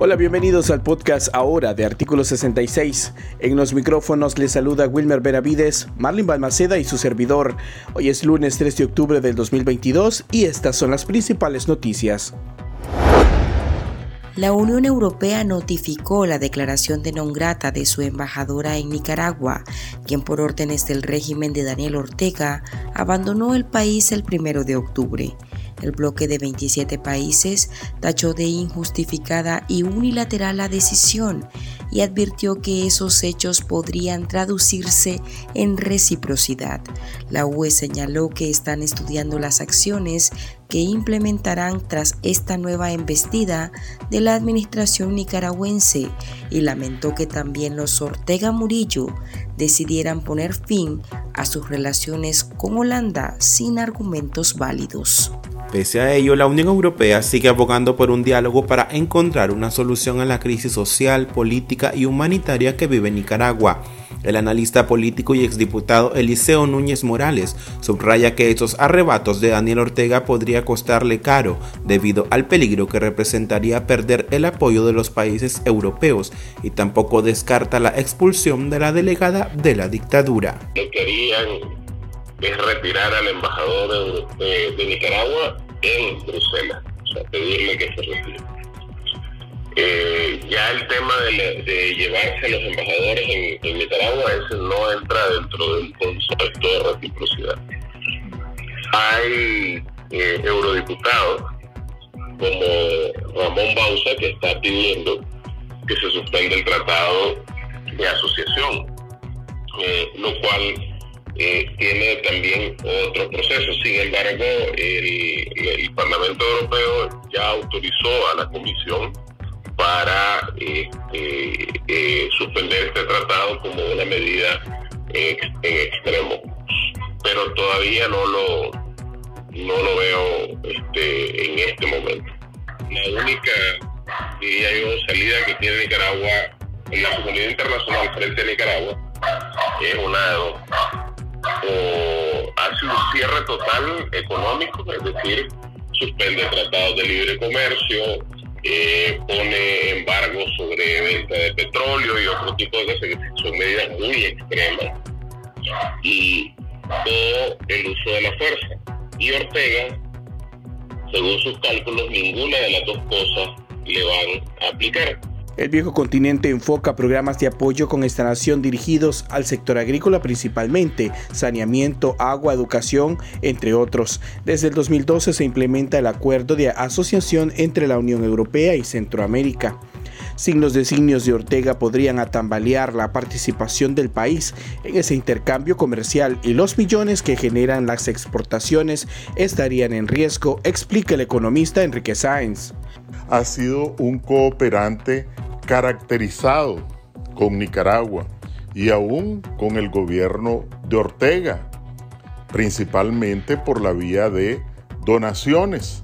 Hola, bienvenidos al podcast ahora de Artículo 66. En los micrófonos les saluda Wilmer Benavides, Marlin Balmaceda y su servidor. Hoy es lunes 3 de octubre del 2022 y estas son las principales noticias. La Unión Europea notificó la declaración de non grata de su embajadora en Nicaragua, quien por órdenes del régimen de Daniel Ortega abandonó el país el primero de octubre. El bloque de 27 países tachó de injustificada y unilateral la decisión y advirtió que esos hechos podrían traducirse en reciprocidad. La UE señaló que están estudiando las acciones que implementarán tras esta nueva embestida de la administración nicaragüense y lamentó que también los Ortega Murillo decidieran poner fin a sus relaciones con Holanda sin argumentos válidos. Pese a ello, la Unión Europea sigue abogando por un diálogo para encontrar una solución a la crisis social, política y humanitaria que vive Nicaragua. El analista político y exdiputado Eliseo Núñez Morales subraya que estos arrebatos de Daniel Ortega podría costarle caro debido al peligro que representaría perder el apoyo de los países europeos y tampoco descarta la expulsión de la delegada de la dictadura es retirar al embajador de, Nicaragua en Bruselas, o sea, pedirle que se retire. Eh, ya el tema de, llevarse a los embajadores en, Nicaragua, ese no entra dentro del concepto de reciprocidad. Hay eh, eurodiputados como Ramón Bausa que está pidiendo que se suspenda el tratado de asociación, eh, lo cual eh, tiene también otro proceso. Sin embargo, el, Parlamento Europeo ya autorizó a la Comisión para este, eh, suspender este tratado como una medida en, extremo. Pero todavía no lo, no lo veo este, en este momento. La única, diría yo, salida que tiene Nicaragua en la comunidad internacional frente a Nicaragua es una de dos o hace un cierre total económico, es decir, suspende tratados de libre comercio, pone embargo sobre venta de petróleo y otro tipo de cosas que son medidas muy extremas, y todo el uso de la fuerza. Y Ortega, según sus cálculos, ninguna de las dos cosas le van a aplicar. El viejo continente enfoca programas de apoyo con instalación dirigidos al sector agrícola principalmente, saneamiento, agua, educación, entre otros. Desde el 2012 se implementa el acuerdo de asociación entre la Unión Europea y Centroamérica. Signos de signos de Ortega podrían atambalear la participación del país en ese intercambio comercial y los millones que generan las exportaciones estarían en riesgo, explica el economista Enrique Sáenz. Ha sido un cooperante caracterizado con Nicaragua y aún con el gobierno de Ortega, principalmente por la vía de donaciones,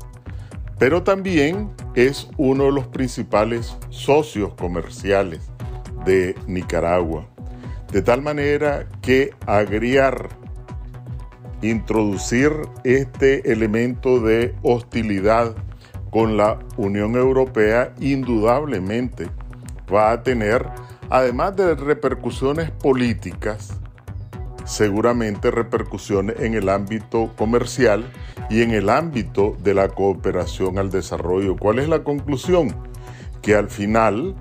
pero también es uno de los principales socios comerciales de Nicaragua. De tal manera que agriar, introducir este elemento de hostilidad con la Unión Europea indudablemente va a tener, además de repercusiones políticas, seguramente repercusiones en el ámbito comercial y en el ámbito de la cooperación al desarrollo. ¿Cuál es la conclusión? Que al final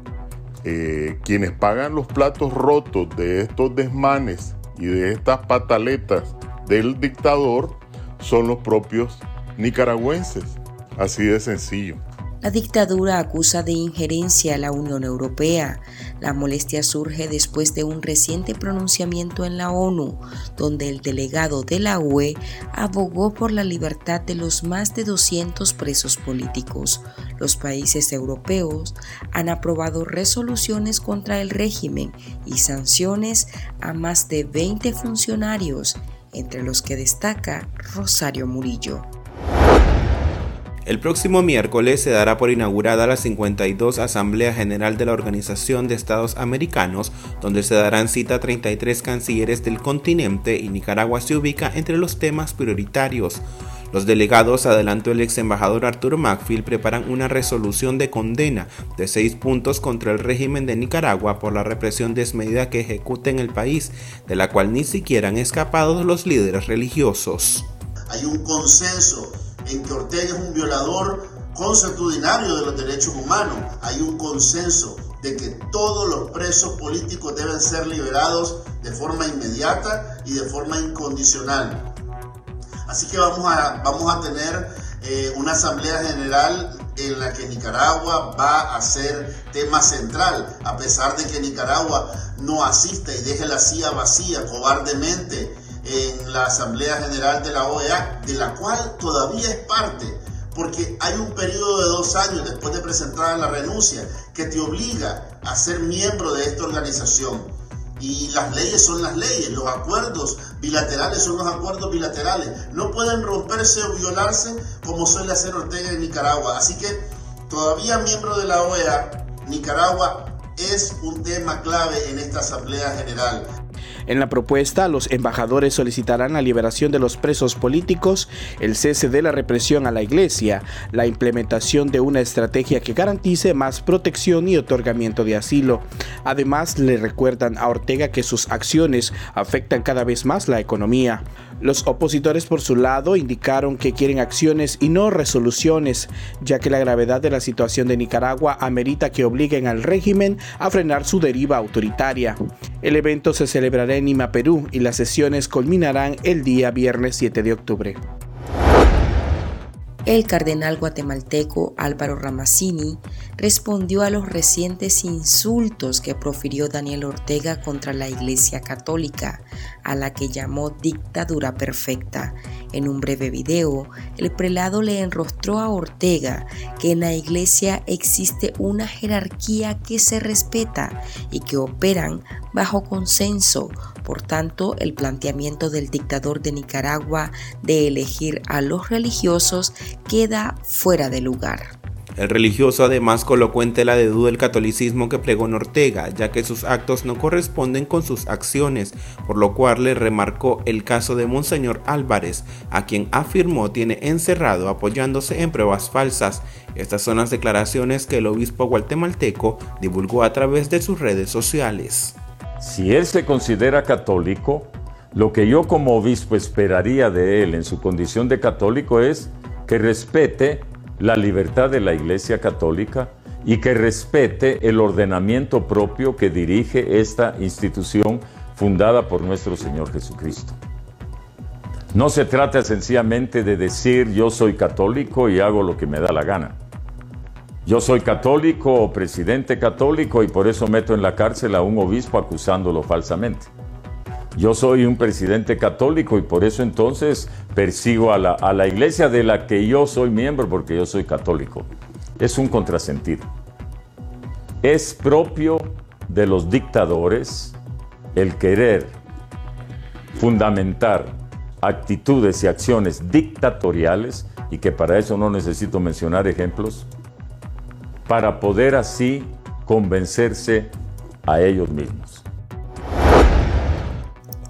eh, quienes pagan los platos rotos de estos desmanes y de estas pataletas del dictador son los propios nicaragüenses. Así de sencillo. La dictadura acusa de injerencia a la Unión Europea. La molestia surge después de un reciente pronunciamiento en la ONU, donde el delegado de la UE abogó por la libertad de los más de 200 presos políticos. Los países europeos han aprobado resoluciones contra el régimen y sanciones a más de 20 funcionarios, entre los que destaca Rosario Murillo. El próximo miércoles se dará por inaugurada la 52 Asamblea General de la Organización de Estados Americanos, donde se darán cita 33 cancilleres del continente y Nicaragua se ubica entre los temas prioritarios. Los delegados, adelantó el ex embajador Arturo Macfield, preparan una resolución de condena de seis puntos contra el régimen de Nicaragua por la represión desmedida que ejecuta en el país, de la cual ni siquiera han escapado los líderes religiosos. Hay un consenso en que Ortega es un violador consuetudinario de los derechos humanos. Hay un consenso de que todos los presos políticos deben ser liberados de forma inmediata y de forma incondicional. Así que vamos a, vamos a tener eh, una asamblea general en la que Nicaragua va a ser tema central, a pesar de que Nicaragua no asista y deje la silla vacía cobardemente en la Asamblea General de la OEA, de la cual todavía es parte porque hay un periodo de dos años después de presentar la renuncia que te obliga a ser miembro de esta organización. Y las leyes son las leyes, los acuerdos bilaterales son los acuerdos bilaterales. No pueden romperse o violarse como suele hacer Ortega en Nicaragua. Así que todavía miembro de la OEA, Nicaragua es un tema clave en esta Asamblea General. En la propuesta, los embajadores solicitarán la liberación de los presos políticos, el cese de la represión a la Iglesia, la implementación de una estrategia que garantice más protección y otorgamiento de asilo. Además, le recuerdan a Ortega que sus acciones afectan cada vez más la economía. Los opositores por su lado indicaron que quieren acciones y no resoluciones, ya que la gravedad de la situación de Nicaragua amerita que obliguen al régimen a frenar su deriva autoritaria. El evento se celebrará en Lima, Perú, y las sesiones culminarán el día viernes 7 de octubre. El cardenal guatemalteco Álvaro Ramazzini respondió a los recientes insultos que profirió Daniel Ortega contra la Iglesia Católica, a la que llamó dictadura perfecta. En un breve video, el prelado le enrostró a Ortega que en la Iglesia existe una jerarquía que se respeta y que operan bajo consenso por tanto, el planteamiento del dictador de Nicaragua de elegir a los religiosos queda fuera de lugar. El religioso además colocó en tela de duda el catolicismo que plegó en Ortega, ya que sus actos no corresponden con sus acciones, por lo cual le remarcó el caso de Monseñor Álvarez, a quien afirmó tiene encerrado apoyándose en pruebas falsas. Estas son las declaraciones que el obispo guatemalteco divulgó a través de sus redes sociales. Si él se considera católico, lo que yo como obispo esperaría de él en su condición de católico es que respete la libertad de la Iglesia Católica y que respete el ordenamiento propio que dirige esta institución fundada por nuestro Señor Jesucristo. No se trata sencillamente de decir yo soy católico y hago lo que me da la gana. Yo soy católico o presidente católico y por eso meto en la cárcel a un obispo acusándolo falsamente. Yo soy un presidente católico y por eso entonces persigo a la, a la iglesia de la que yo soy miembro porque yo soy católico. Es un contrasentido. Es propio de los dictadores el querer fundamentar actitudes y acciones dictatoriales y que para eso no necesito mencionar ejemplos para poder así convencerse a ellos mismos.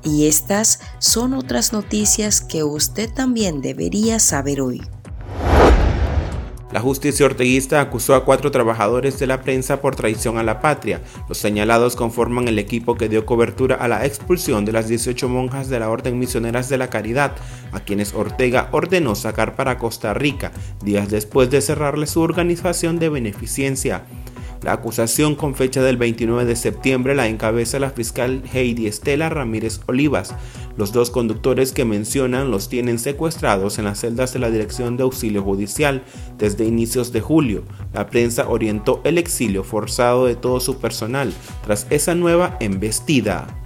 Y estas son otras noticias que usted también debería saber hoy. La justicia orteguista acusó a cuatro trabajadores de la prensa por traición a la patria. Los señalados conforman el equipo que dio cobertura a la expulsión de las 18 monjas de la Orden Misioneras de la Caridad, a quienes Ortega ordenó sacar para Costa Rica, días después de cerrarle su organización de beneficencia. La acusación con fecha del 29 de septiembre la encabeza la fiscal Heidi Estela Ramírez Olivas. Los dos conductores que mencionan los tienen secuestrados en las celdas de la Dirección de Auxilio Judicial desde inicios de julio. La prensa orientó el exilio forzado de todo su personal tras esa nueva embestida.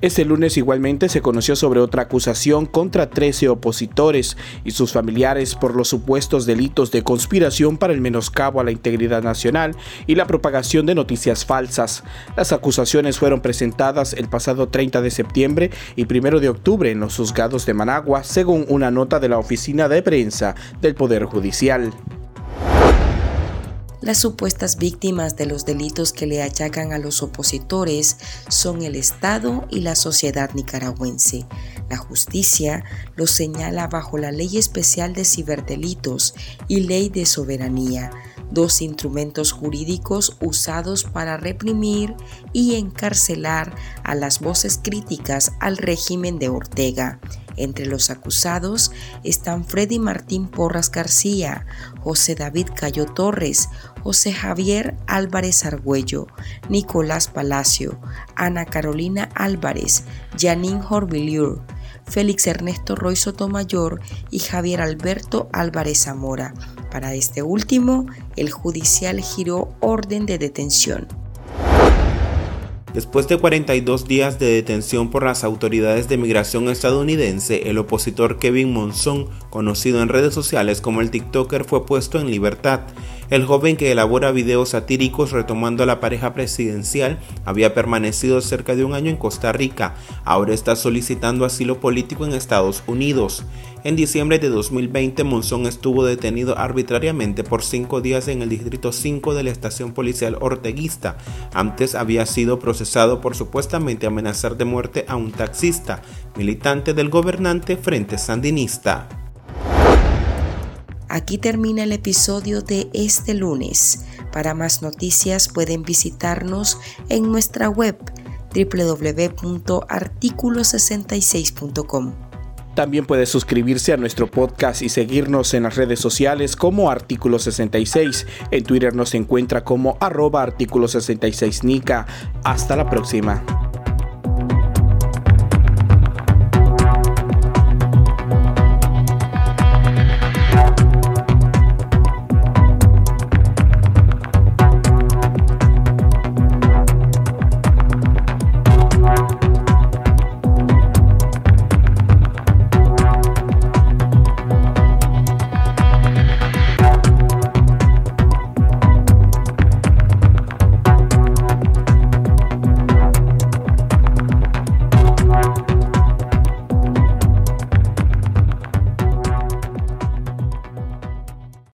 Este lunes igualmente se conoció sobre otra acusación contra 13 opositores y sus familiares por los supuestos delitos de conspiración para el menoscabo a la integridad nacional y la propagación de noticias falsas. Las acusaciones fueron presentadas el pasado 30 de septiembre y 1 de octubre en los juzgados de Managua, según una nota de la oficina de prensa del Poder Judicial. Las supuestas víctimas de los delitos que le achacan a los opositores son el Estado y la sociedad nicaragüense. La justicia lo señala bajo la Ley Especial de Ciberdelitos y Ley de Soberanía, dos instrumentos jurídicos usados para reprimir y encarcelar a las voces críticas al régimen de Ortega. Entre los acusados están Freddy Martín Porras García, José David Cayo Torres, José Javier Álvarez Argüello, Nicolás Palacio, Ana Carolina Álvarez, Janine Horvilliur, Félix Ernesto Roy Sotomayor y Javier Alberto Álvarez Zamora. Para este último, el judicial giró orden de detención. Después de 42 días de detención por las autoridades de migración estadounidense, el opositor Kevin Monzón, conocido en redes sociales como el TikToker, fue puesto en libertad. El joven que elabora videos satíricos retomando a la pareja presidencial había permanecido cerca de un año en Costa Rica. Ahora está solicitando asilo político en Estados Unidos. En diciembre de 2020, Monzón estuvo detenido arbitrariamente por cinco días en el Distrito 5 de la estación policial orteguista. Antes había sido procesado por supuestamente amenazar de muerte a un taxista, militante del gobernante Frente Sandinista. Aquí termina el episodio de este lunes. Para más noticias pueden visitarnos en nuestra web www.articulo66.com. También puede suscribirse a nuestro podcast y seguirnos en las redes sociales como Artículo 66. En Twitter nos encuentra como arroba artículo 66 Nica. Hasta la próxima.